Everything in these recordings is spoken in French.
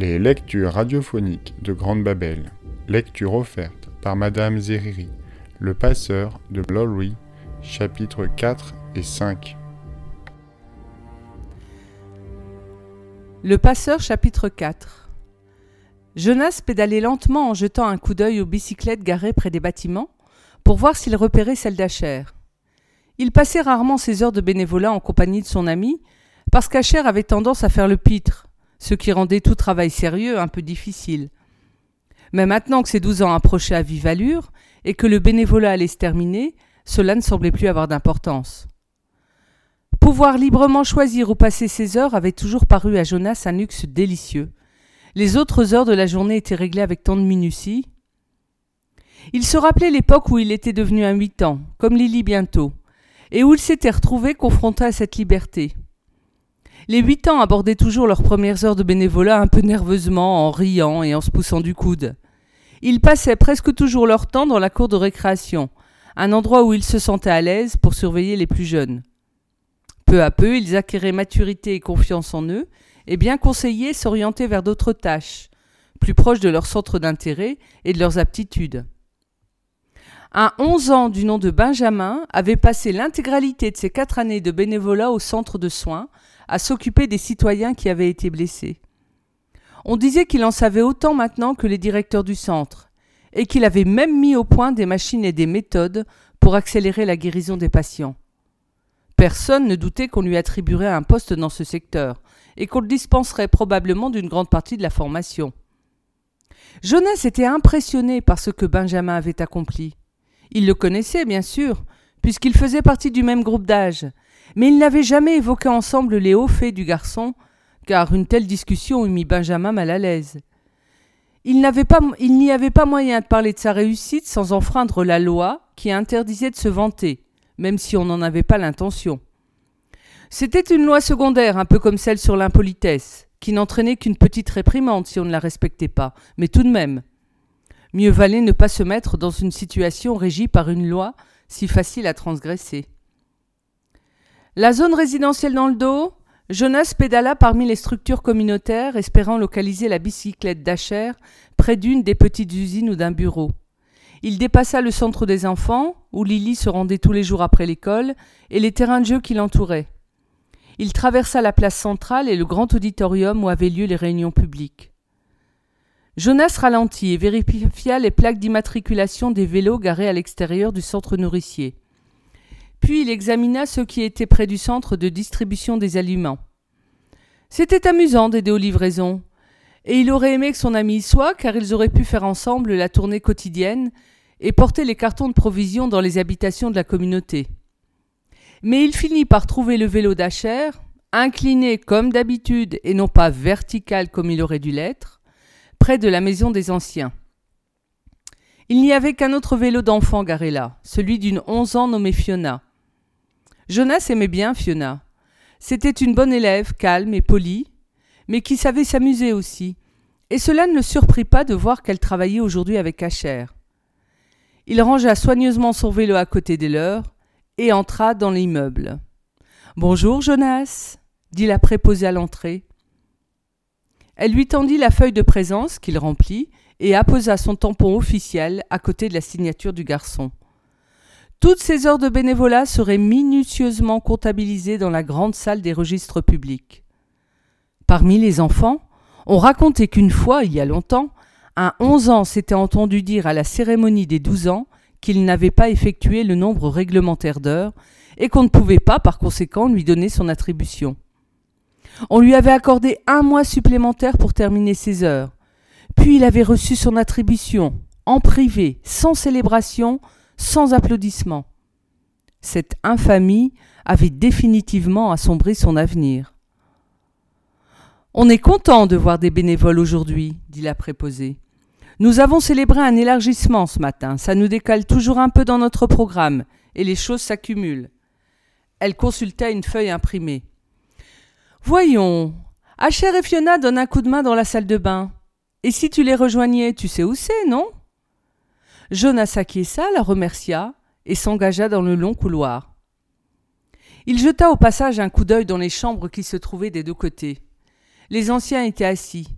Les lectures radiophoniques de Grande Babel. Lecture offerte par Madame Zeriri. Le passeur de Lowry, chapitres 4 et 5. Le passeur chapitre 4 Jonas pédalait lentement en jetant un coup d'œil aux bicyclettes garées près des bâtiments pour voir s'il repérait celle d'Acher. Il passait rarement ses heures de bénévolat en compagnie de son ami parce qu'Acher avait tendance à faire le pitre ce qui rendait tout travail sérieux un peu difficile. Mais maintenant que ces douze ans approchaient à vive allure, et que le bénévolat allait se terminer, cela ne semblait plus avoir d'importance. Pouvoir librement choisir où passer ses heures avait toujours paru à Jonas un luxe délicieux. Les autres heures de la journée étaient réglées avec tant de minutie. Il se rappelait l'époque où il était devenu un huit ans, comme Lily bientôt, et où il s'était retrouvé confronté à cette liberté. Les huit ans abordaient toujours leurs premières heures de bénévolat un peu nerveusement, en riant et en se poussant du coude. Ils passaient presque toujours leur temps dans la cour de récréation, un endroit où ils se sentaient à l'aise pour surveiller les plus jeunes. Peu à peu, ils acquéraient maturité et confiance en eux, et bien conseillés s'orienter vers d'autres tâches, plus proches de leur centre d'intérêt et de leurs aptitudes. Un onze ans du nom de Benjamin avait passé l'intégralité de ses quatre années de bénévolat au centre de soins, à s'occuper des citoyens qui avaient été blessés. On disait qu'il en savait autant maintenant que les directeurs du centre, et qu'il avait même mis au point des machines et des méthodes pour accélérer la guérison des patients. Personne ne doutait qu'on lui attribuerait un poste dans ce secteur, et qu'on le dispenserait probablement d'une grande partie de la formation. Jonas était impressionné par ce que Benjamin avait accompli. Il le connaissait, bien sûr, puisqu'il faisait partie du même groupe d'âge, mais ils n'avaient jamais évoqué ensemble les hauts faits du garçon, car une telle discussion eût mis Benjamin mal à l'aise. Il n'y avait pas moyen de parler de sa réussite sans enfreindre la loi qui interdisait de se vanter, même si on n'en avait pas l'intention. C'était une loi secondaire, un peu comme celle sur l'impolitesse, qui n'entraînait qu'une petite réprimande si on ne la respectait pas, mais tout de même. Mieux valait ne pas se mettre dans une situation régie par une loi si facile à transgresser. La zone résidentielle dans le dos, Jonas pédala parmi les structures communautaires, espérant localiser la bicyclette d'Acher près d'une des petites usines ou d'un bureau. Il dépassa le centre des enfants, où Lily se rendait tous les jours après l'école, et les terrains de jeu qui l'entouraient. Il traversa la place centrale et le grand auditorium où avaient lieu les réunions publiques. Jonas ralentit et vérifia les plaques d'immatriculation des vélos garés à l'extérieur du centre nourricier. Puis il examina ceux qui étaient près du centre de distribution des aliments. C'était amusant d'aider aux livraisons, et il aurait aimé que son ami y soit, car ils auraient pu faire ensemble la tournée quotidienne et porter les cartons de provisions dans les habitations de la communauté. Mais il finit par trouver le vélo d'Acher, incliné comme d'habitude et non pas vertical comme il aurait dû l'être, près de la maison des anciens. Il n'y avait qu'un autre vélo d'enfant garé là, celui d'une onze ans nommée Fiona. Jonas aimait bien Fiona. C'était une bonne élève, calme et polie, mais qui savait s'amuser aussi, et cela ne le surprit pas de voir qu'elle travaillait aujourd'hui avec Asher. Il rangea soigneusement son vélo à côté des leurs et entra dans l'immeuble. Bonjour, Jonas, dit la préposée à l'entrée. Elle lui tendit la feuille de présence qu'il remplit et apposa son tampon officiel à côté de la signature du garçon. Toutes ces heures de bénévolat seraient minutieusement comptabilisées dans la grande salle des registres publics. Parmi les enfants, on racontait qu'une fois, il y a longtemps, un onze ans s'était entendu dire à la cérémonie des douze ans qu'il n'avait pas effectué le nombre réglementaire d'heures et qu'on ne pouvait pas, par conséquent, lui donner son attribution. On lui avait accordé un mois supplémentaire pour terminer ses heures. Puis il avait reçu son attribution, en privé, sans célébration, sans applaudissements. Cette infamie avait définitivement assombri son avenir. On est content de voir des bénévoles aujourd'hui, dit la préposée. Nous avons célébré un élargissement ce matin, ça nous décale toujours un peu dans notre programme, et les choses s'accumulent. Elle consulta une feuille imprimée. Voyons. Acher et Fiona donnent un coup de main dans la salle de bain. Et si tu les rejoignais, tu sais où c'est, non? Jonas acquiesça, la remercia et s'engagea dans le long couloir. Il jeta au passage un coup d'œil dans les chambres qui se trouvaient des deux côtés. Les anciens étaient assis.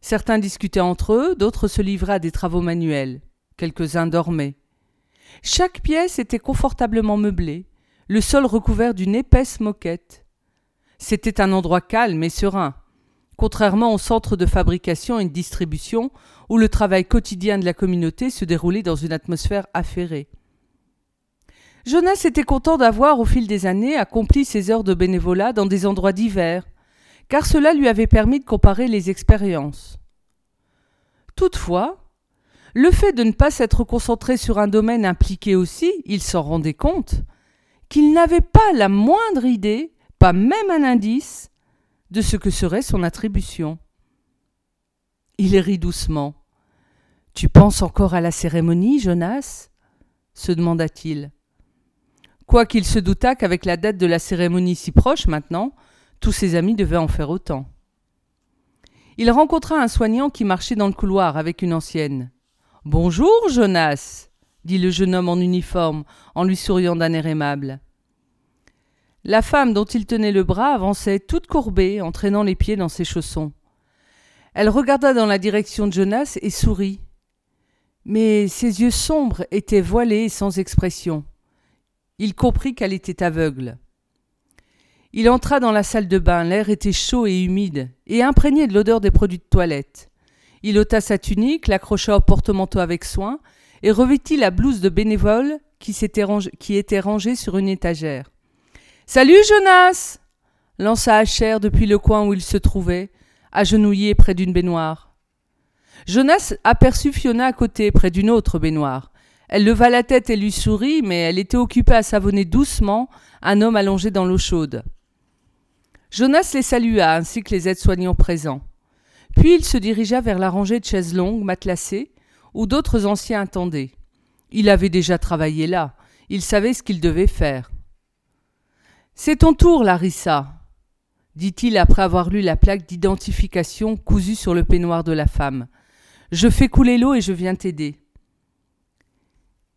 Certains discutaient entre eux, d'autres se livraient à des travaux manuels. Quelques-uns dormaient. Chaque pièce était confortablement meublée, le sol recouvert d'une épaisse moquette. C'était un endroit calme et serein, contrairement au centre de fabrication et de distribution où le travail quotidien de la communauté se déroulait dans une atmosphère affairée. Jonas était content d'avoir, au fil des années, accompli ses heures de bénévolat dans des endroits divers, car cela lui avait permis de comparer les expériences. Toutefois, le fait de ne pas s'être concentré sur un domaine impliqué aussi, il s'en rendait compte, qu'il n'avait pas la moindre idée, pas même un indice, de ce que serait son attribution. Il rit doucement. Tu penses encore à la cérémonie, Jonas? se demanda-t-il. Quoiqu'il se doutât qu'avec la date de la cérémonie si proche maintenant, tous ses amis devaient en faire autant. Il rencontra un soignant qui marchait dans le couloir avec une ancienne. Bonjour, Jonas, dit le jeune homme en uniforme en lui souriant d'un air aimable. La femme dont il tenait le bras avançait toute courbée, entraînant les pieds dans ses chaussons. Elle regarda dans la direction de Jonas et sourit. Mais ses yeux sombres étaient voilés et sans expression. Il comprit qu'elle était aveugle. Il entra dans la salle de bain, l'air était chaud et humide, et imprégné de l'odeur des produits de toilette. Il ôta sa tunique, l'accrocha au porte-manteau avec soin, et revêtit la blouse de bénévole qui, était rangée sur une étagère. Salut, Jonas lança Asher depuis le coin où il se trouvait, agenouillé près d'une baignoire. Jonas aperçut Fiona à côté, près d'une autre baignoire. Elle leva la tête et lui sourit, mais elle était occupée à savonner doucement un homme allongé dans l'eau chaude. Jonas les salua, ainsi que les aides-soignants présents. Puis il se dirigea vers la rangée de chaises longues, matelassées, où d'autres anciens attendaient. Il avait déjà travaillé là, il savait ce qu'il devait faire. C'est ton tour, Larissa, dit-il après avoir lu la plaque d'identification cousue sur le peignoir de la femme. Je fais couler l'eau et je viens t'aider.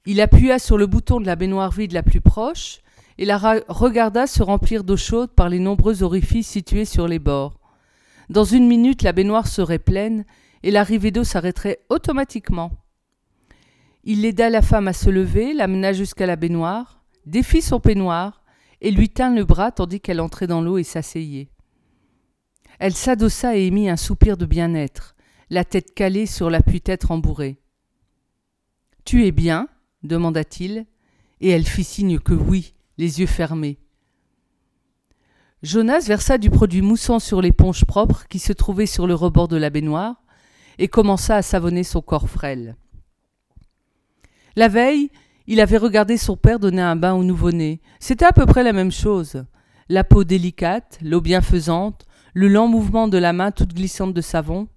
Il appuya sur le bouton de la baignoire vide la plus proche et la regarda se remplir d'eau chaude par les nombreux orifices situés sur les bords. Dans une minute, la baignoire serait pleine et l'arrivée d'eau s'arrêterait automatiquement. Il aida la femme à se lever, l'amena jusqu'à la baignoire, défit son peignoir et lui tint le bras tandis qu'elle entrait dans l'eau et s'asseyait. Elle s'adossa et émit un soupir de bien-être, la tête calée sur l'appui-tête rembourré. Tu es bien? demanda-t-il, et elle fit signe que oui, les yeux fermés. Jonas versa du produit moussant sur l'éponge propre qui se trouvait sur le rebord de la baignoire et commença à savonner son corps frêle. La veille, il avait regardé son père donner un bain au nouveau-né. C'était à peu près la même chose. La peau délicate, l'eau bienfaisante, le lent mouvement de la main toute glissante de savon.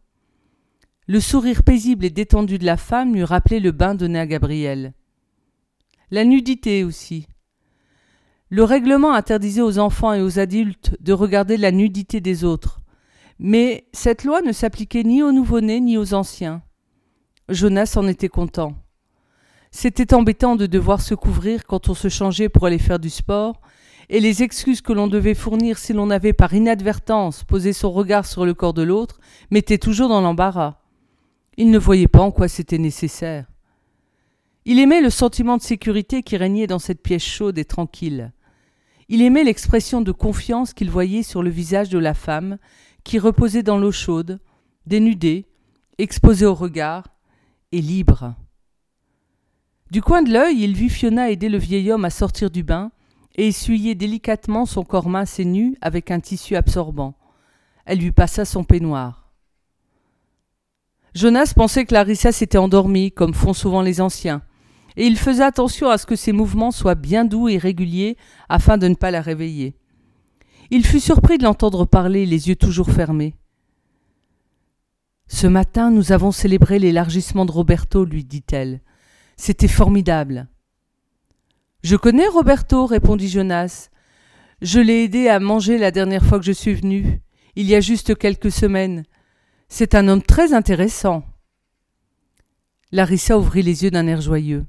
Le sourire paisible et détendu de la femme lui rappelait le bain donné à Gabriel. La nudité aussi. Le règlement interdisait aux enfants et aux adultes de regarder la nudité des autres. Mais cette loi ne s'appliquait ni aux nouveau-nés ni aux anciens. Jonas en était content. C'était embêtant de devoir se couvrir quand on se changeait pour aller faire du sport, et les excuses que l'on devait fournir si l'on avait par inadvertance posé son regard sur le corps de l'autre mettaient toujours dans l'embarras. Il ne voyait pas en quoi c'était nécessaire. Il aimait le sentiment de sécurité qui régnait dans cette pièce chaude et tranquille. Il aimait l'expression de confiance qu'il voyait sur le visage de la femme, qui reposait dans l'eau chaude, dénudée, exposée au regard, et libre. Du coin de l'œil, il vit Fiona aider le vieil homme à sortir du bain et essuyer délicatement son corps mince et nu avec un tissu absorbant. Elle lui passa son peignoir. Jonas pensait que Larissa s'était endormie, comme font souvent les anciens et il faisait attention à ce que ses mouvements soient bien doux et réguliers afin de ne pas la réveiller. Il fut surpris de l'entendre parler, les yeux toujours fermés. Ce matin, nous avons célébré l'élargissement de Roberto, lui dit-elle. C'était formidable. Je connais Roberto, répondit Jonas. Je l'ai aidé à manger la dernière fois que je suis venu, il y a juste quelques semaines. C'est un homme très intéressant. Larissa ouvrit les yeux d'un air joyeux.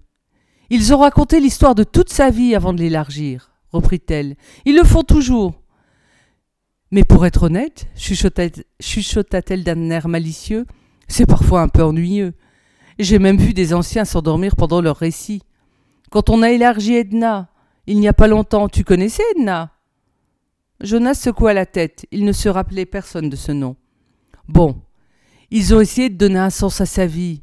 Ils ont raconté l'histoire de toute sa vie avant de l'élargir, reprit-elle. Ils le font toujours. Mais pour être honnête, chuchota-t-elle d'un air malicieux, c'est parfois un peu ennuyeux. J'ai même vu des anciens s'endormir pendant leur récit. Quand on a élargi Edna, il n'y a pas longtemps, tu connaissais Edna? Jonas secoua la tête, il ne se rappelait personne de ce nom. Bon, ils ont essayé de donner un sens à sa vie.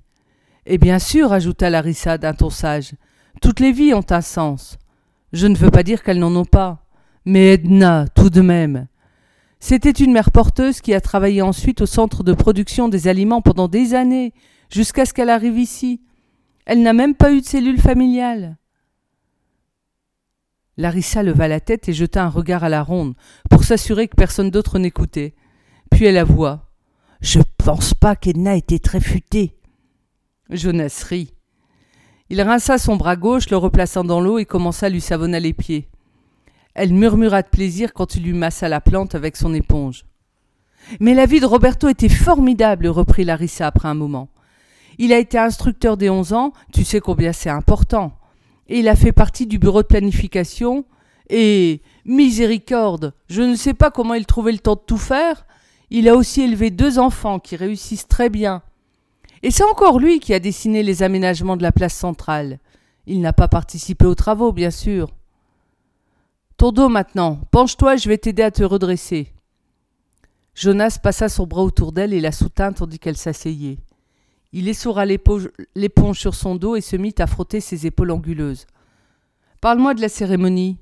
Et bien sûr, ajouta Larissa d'un ton sage, toutes les vies ont un sens. Je ne veux pas dire qu'elles n'en ont pas. Mais Edna, tout de même. C'était une mère porteuse qui a travaillé ensuite au centre de production des aliments pendant des années, jusqu'à ce qu'elle arrive ici. Elle n'a même pas eu de cellule familiale. Larissa leva la tête et jeta un regard à la ronde, pour s'assurer que personne d'autre n'écoutait. Puis elle avoua. Je pense pas qu'Edna était très futée. Jonas rit. Il rinça son bras gauche, le replaçant dans l'eau et commença à lui savonner les pieds. Elle murmura de plaisir quand il lui massa la plante avec son éponge. Mais la vie de Roberto était formidable, reprit Larissa après un moment. Il a été instructeur des onze ans, tu sais combien c'est important et il a fait partie du bureau de planification, et miséricorde, je ne sais pas comment il trouvait le temps de tout faire, il a aussi élevé deux enfants qui réussissent très bien. Et c'est encore lui qui a dessiné les aménagements de la place centrale. Il n'a pas participé aux travaux, bien sûr. Ton dos maintenant, penche-toi, je vais t'aider à te redresser. Jonas passa son bras autour d'elle et la soutint tandis qu'elle s'asseyait. Il essoura l'éponge sur son dos et se mit à frotter ses épaules anguleuses. Parle-moi de la cérémonie.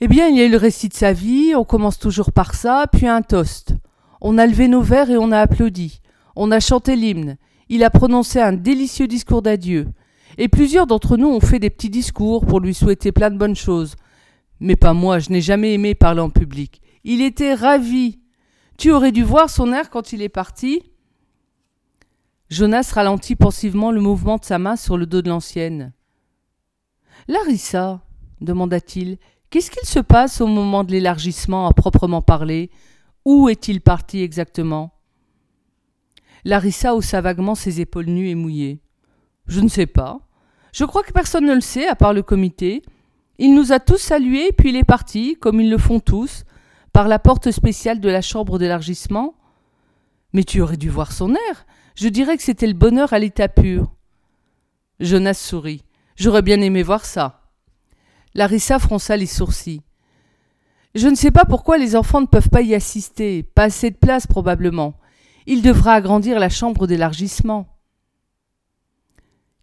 Eh bien, il y a eu le récit de sa vie, on commence toujours par ça, puis un toast. On a levé nos verres et on a applaudi. On a chanté l'hymne. Il a prononcé un délicieux discours d'adieu. Et plusieurs d'entre nous ont fait des petits discours pour lui souhaiter plein de bonnes choses. Mais pas moi, je n'ai jamais aimé parler en public. Il était ravi. Tu aurais dû voir son air quand il est parti. Jonas ralentit pensivement le mouvement de sa main sur le dos de l'ancienne. Larissa, demanda-t-il, qu'est-ce qu'il se passe au moment de l'élargissement à proprement parler? Où est-il parti exactement? Larissa haussa vaguement ses épaules nues et mouillées. Je ne sais pas. Je crois que personne ne le sait, à part le comité. Il nous a tous salués, puis il est parti, comme ils le font tous, par la porte spéciale de la chambre d'élargissement. Mais tu aurais dû voir son air. Je dirais que c'était le bonheur à l'état pur. Jonas sourit. J'aurais bien aimé voir ça. Larissa fronça les sourcils. Je ne sais pas pourquoi les enfants ne peuvent pas y assister. Pas assez de place, probablement. Il devra agrandir la chambre d'élargissement.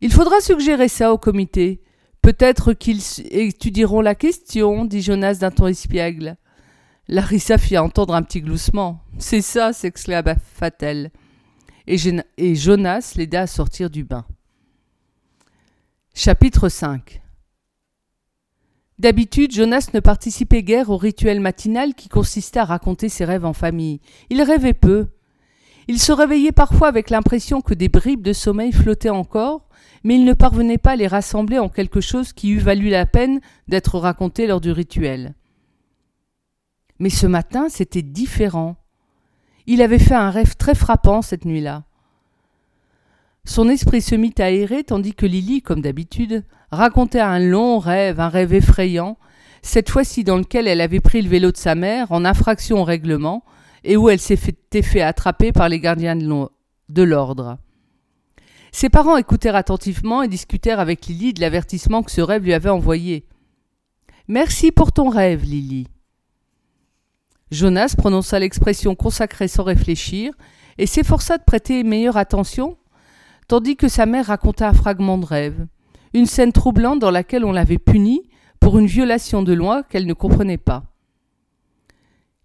Il faudra suggérer ça au comité. Peut-être qu'ils étudieront la question, dit Jonas d'un ton espiègle. Larissa fit entendre un petit gloussement. C'est ça, s'exclama-t-elle et, Jonas l'aida à sortir du bain. Chapitre 5 D'habitude, Jonas ne participait guère au rituel matinal qui consistait à raconter ses rêves en famille. Il rêvait peu. Il se réveillait parfois avec l'impression que des bribes de sommeil flottaient encore, mais il ne parvenait pas à les rassembler en quelque chose qui eût valu la peine d'être raconté lors du rituel. Mais ce matin, c'était différent. Il avait fait un rêve très frappant cette nuit-là. Son esprit se mit à errer tandis que Lily, comme d'habitude, racontait un long rêve, un rêve effrayant, cette fois-ci dans lequel elle avait pris le vélo de sa mère en infraction au règlement et où elle s'était fait attraper par les gardiens de l'ordre. Ses parents écoutèrent attentivement et discutèrent avec Lily de l'avertissement que ce rêve lui avait envoyé. Merci pour ton rêve, Lily. Jonas prononça l'expression consacrée sans réfléchir et s'efforça de prêter meilleure attention, tandis que sa mère raconta un fragment de rêve, une scène troublante dans laquelle on l'avait punie pour une violation de loi qu'elle ne comprenait pas.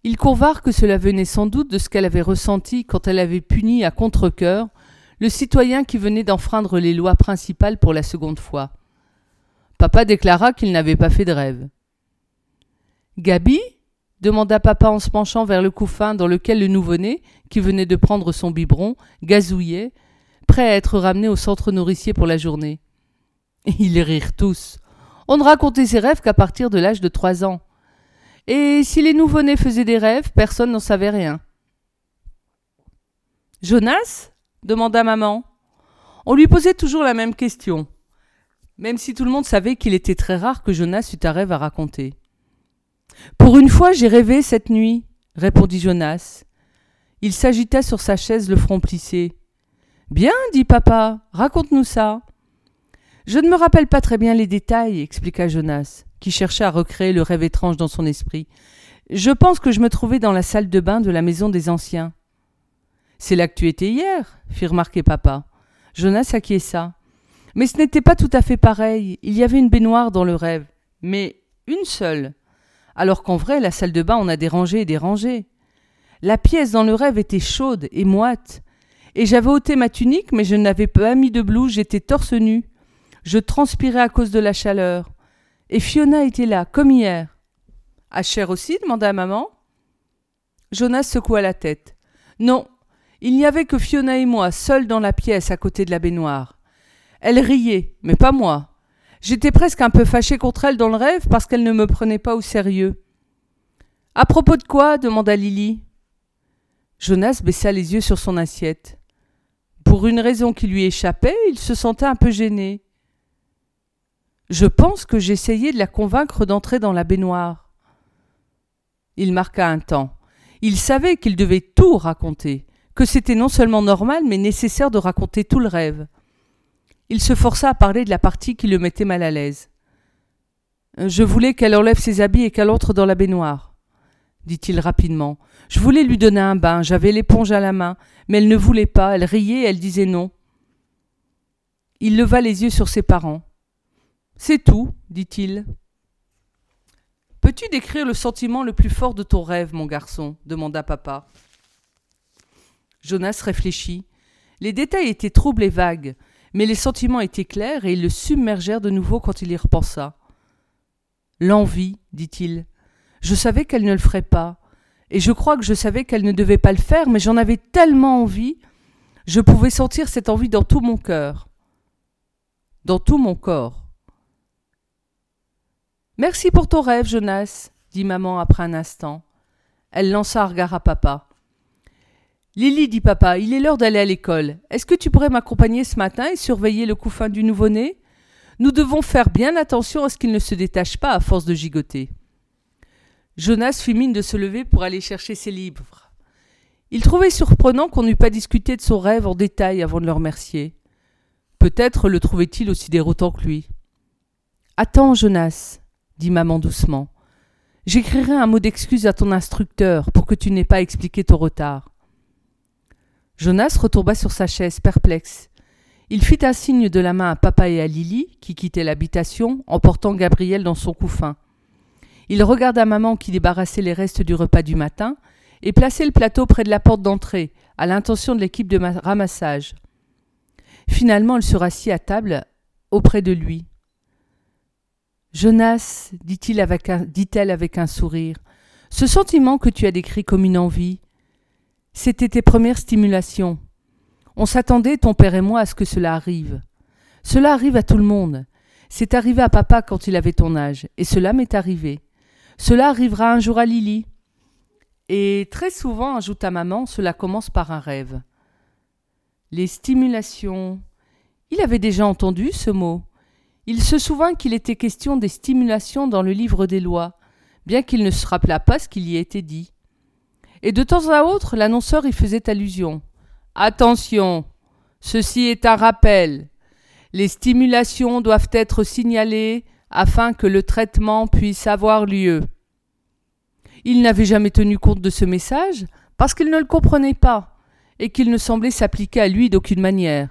Il convinrent que cela venait sans doute de ce qu'elle avait ressenti quand elle avait puni à contre-cœur le citoyen qui venait d'enfreindre les lois principales pour la seconde fois. Papa déclara qu'il n'avait pas fait de rêve. Gabi? demanda papa en se penchant vers le couffin dans lequel le nouveau-né, qui venait de prendre son biberon, gazouillait, à être ramené au centre nourricier pour la journée. Ils rirent tous. On ne racontait ses rêves qu'à partir de l'âge de trois ans. Et si les nouveau-nés faisaient des rêves, personne n'en savait rien. Jonas? demanda maman. On lui posait toujours la même question, même si tout le monde savait qu'il était très rare que Jonas eût un rêve à raconter. Pour une fois, j'ai rêvé cette nuit, répondit Jonas. Il s'agita sur sa chaise, le front plissé. Bien, dit papa, raconte-nous ça. Je ne me rappelle pas très bien les détails, expliqua Jonas, qui cherchait à recréer le rêve étrange dans son esprit. Je pense que je me trouvais dans la salle de bain de la maison des anciens. C'est là que tu étais hier, fit remarquer papa. Jonas acquiesça. Mais ce n'était pas tout à fait pareil. Il y avait une baignoire dans le rêve. Mais une seule. Alors qu'en vrai, la salle de bain, on a des rangées et des rangées. La pièce dans le rêve était chaude et moite. Et j'avais ôté ma tunique, mais je n'avais pas mis de blouse, j'étais torse nu. Je transpirais à cause de la chaleur. Et Fiona était là, comme hier. Asher aussi? demanda maman. Jonas secoua la tête. Non, il n'y avait que Fiona et moi, seuls dans la pièce à côté de la baignoire. Elle riait, mais pas moi. J'étais presque un peu fâché contre elle dans le rêve parce qu'elle ne me prenait pas au sérieux. À propos de quoi? demanda Lily. Jonas baissa les yeux sur son assiette. Pour une raison qui lui échappait, il se sentait un peu gêné. Je pense que j'essayais de la convaincre d'entrer dans la baignoire. Il marqua un temps. Il savait qu'il devait tout raconter, que c'était non seulement normal, mais nécessaire de raconter tout le rêve. Il se força à parler de la partie qui le mettait mal à l'aise. Je voulais qu'elle enlève ses habits et qu'elle entre dans la baignoire, dit-il rapidement. Je voulais lui donner un bain, j'avais l'éponge à la main, mais elle ne voulait pas, elle riait, elle disait non. Il leva les yeux sur ses parents. C'est tout, dit-il. Peux-tu décrire le sentiment le plus fort de ton rêve, mon garçon? demanda papa. Jonas réfléchit. Les détails étaient troubles et vagues, mais les sentiments étaient clairs et ils le submergèrent de nouveau quand il y repensa. L'envie, dit-il. Je savais qu'elle ne le ferait pas, et je crois que je savais qu'elle ne devait pas le faire, mais j'en avais tellement envie. Je pouvais sentir cette envie dans tout mon cœur. Dans tout mon corps. Merci pour ton rêve, Jonas, dit maman après un instant. Elle lança un regard à papa. Lily, dit papa, il est l'heure d'aller à l'école. Est-ce que tu pourrais m'accompagner ce matin et surveiller le couffin du nouveau-né? Nous devons faire bien attention à ce qu'il ne se détache pas à force de gigoter. Jonas fit mine de se lever pour aller chercher ses livres. Il trouvait surprenant qu'on n'eût pas discuté de son rêve en détail avant de le remercier. Peut-être le trouvait-il aussi déroutant que lui. Attends, Jonas, dit maman doucement. J'écrirai un mot d'excuse à ton instructeur pour que tu n'aies pas expliqué ton retard. Jonas retomba sur sa chaise, perplexe. Il fit un signe de la main à papa et à Lily, qui quittaient l'habitation, emportant Gabriel dans son couffin. Il regarda maman qui débarrassait les restes du repas du matin, et plaçait le plateau près de la porte d'entrée, à l'intention de l'équipe de ramassage. Finalement, elle se rassit à table auprès de lui. Jonas, dit-elle avec un sourire, ce sentiment que tu as décrit comme une envie, c'était tes premières stimulations. On s'attendait, ton père et moi, à ce que cela arrive. Cela arrive à tout le monde. C'est arrivé à papa quand il avait ton âge, et cela m'est arrivé. Cela arrivera un jour à Lily. Et très souvent, ajouta maman, cela commence par un rêve. Les stimulations. Il avait déjà entendu ce mot. Il se souvint qu'il était question des stimulations dans le livre des lois, bien qu'il ne se rappelât pas ce qu'il y était dit. Et de temps à autre, l'annonceur y faisait allusion. Attention, ceci est un rappel. Les stimulations doivent être signalées afin que le traitement puisse avoir lieu. Il n'avait jamais tenu compte de ce message parce qu'il ne le comprenait pas et qu'il ne semblait s'appliquer à lui d'aucune manière.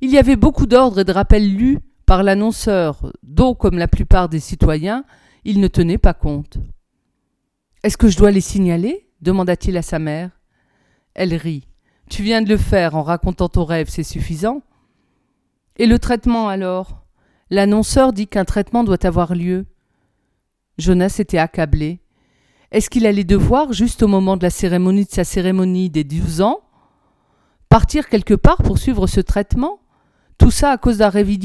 Il y avait beaucoup d'ordres et de rappels lus par l'annonceur, dont, comme la plupart des citoyens, il ne tenait pas compte. Est-ce que je dois les signaler? demanda-t-il à sa mère. Elle rit. Tu viens de le faire en racontant ton rêve, c'est suffisant. Et le traitement alors? L'annonceur dit qu'un traitement doit avoir lieu. Jonas était accablé. Est-ce qu'il allait devoir, juste au moment de la cérémonie de sa cérémonie des douze ans, partir quelque part pour suivre ce traitement? Tout ça à cause d'un rêve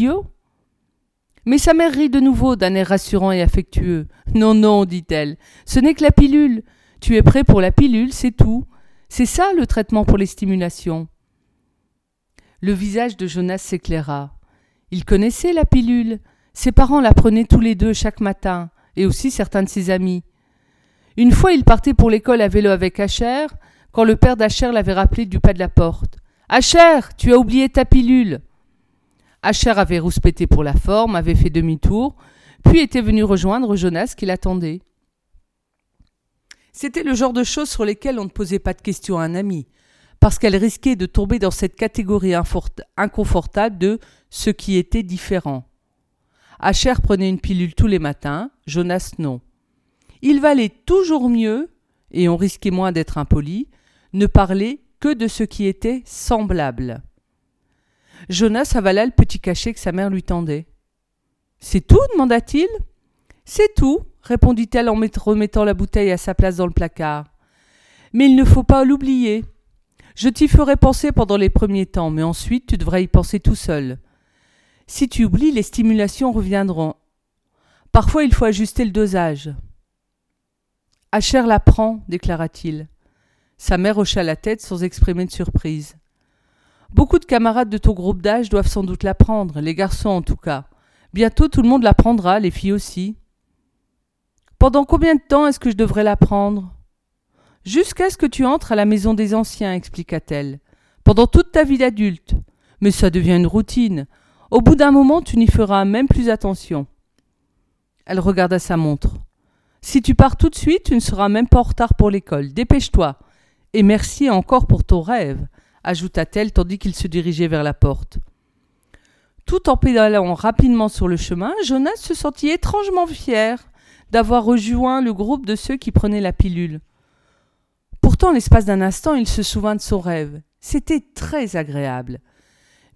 Mais sa mère rit de nouveau d'un air rassurant et affectueux. Non, non, dit-elle, ce n'est que la pilule. Tu es prêt pour la pilule, c'est tout. C'est ça le traitement pour les stimulations. Le visage de Jonas s'éclaira. Il connaissait la pilule. Ses parents la prenaient tous les deux chaque matin, et aussi certains de ses amis. Une fois, il partait pour l'école à vélo avec Asher, quand le père d'Asher l'avait rappelé du pas de la porte. Asher, tu as oublié ta pilule. Asher avait rouspété pour la forme, avait fait demi-tour, puis était venu rejoindre Jonas qui l'attendait. C'était le genre de choses sur lesquelles on ne posait pas de questions à un ami, parce qu'elle risquait de tomber dans cette catégorie inconfortable de ce qui était différent. Asher prenait une pilule tous les matins, Jonas non. Il valait toujours mieux, et on risquait moins d'être impoli, ne parler que de ce qui était semblable. Jonas avala le petit cachet que sa mère lui tendait. C'est tout? demanda-t-il. C'est tout, répondit-elle en remettant la bouteille à sa place dans le placard. Mais il ne faut pas l'oublier. Je t'y ferai penser pendant les premiers temps, mais ensuite tu devrais y penser tout seul. Si tu oublies, les stimulations reviendront. Parfois il faut ajuster le dosage. Asher la prend, déclara-t-il. Sa mère hocha la tête sans exprimer de surprise. Beaucoup de camarades de ton groupe d'âge doivent sans doute l'apprendre, les garçons en tout cas. Bientôt tout le monde l'apprendra, les filles aussi. Pendant combien de temps est-ce que je devrais l'apprendre? Jusqu'à ce que tu entres à la maison des anciens, expliqua-t-elle. Pendant toute ta vie d'adulte. Mais ça devient une routine. Au bout d'un moment, tu n'y feras même plus attention. Elle regarda sa montre. Si tu pars tout de suite, tu ne seras même pas en retard pour l'école. Dépêche-toi. Et merci encore pour ton rêve ajouta-t-elle tandis qu'il se dirigeait vers la porte. Tout en pédalant rapidement sur le chemin, Jonas se sentit étrangement fier d'avoir rejoint le groupe de ceux qui prenaient la pilule. Pourtant, l'espace d'un instant, il se souvint de son rêve. C'était très agréable.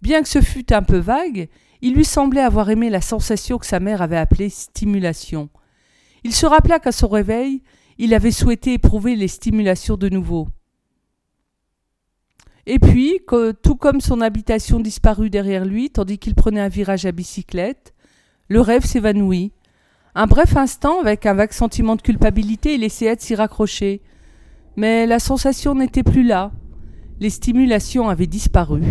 Bien que ce fût un peu vague, il lui semblait avoir aimé la sensation que sa mère avait appelée stimulation. Il se rappela qu'à son réveil, il avait souhaité éprouver les stimulations de nouveau. Et puis, tout comme son habitation disparut derrière lui, tandis qu'il prenait un virage à bicyclette, le rêve s'évanouit. Un bref instant, avec un vague sentiment de culpabilité, il essayait de s'y raccrocher. Mais la sensation n'était plus là. Les stimulations avaient disparu.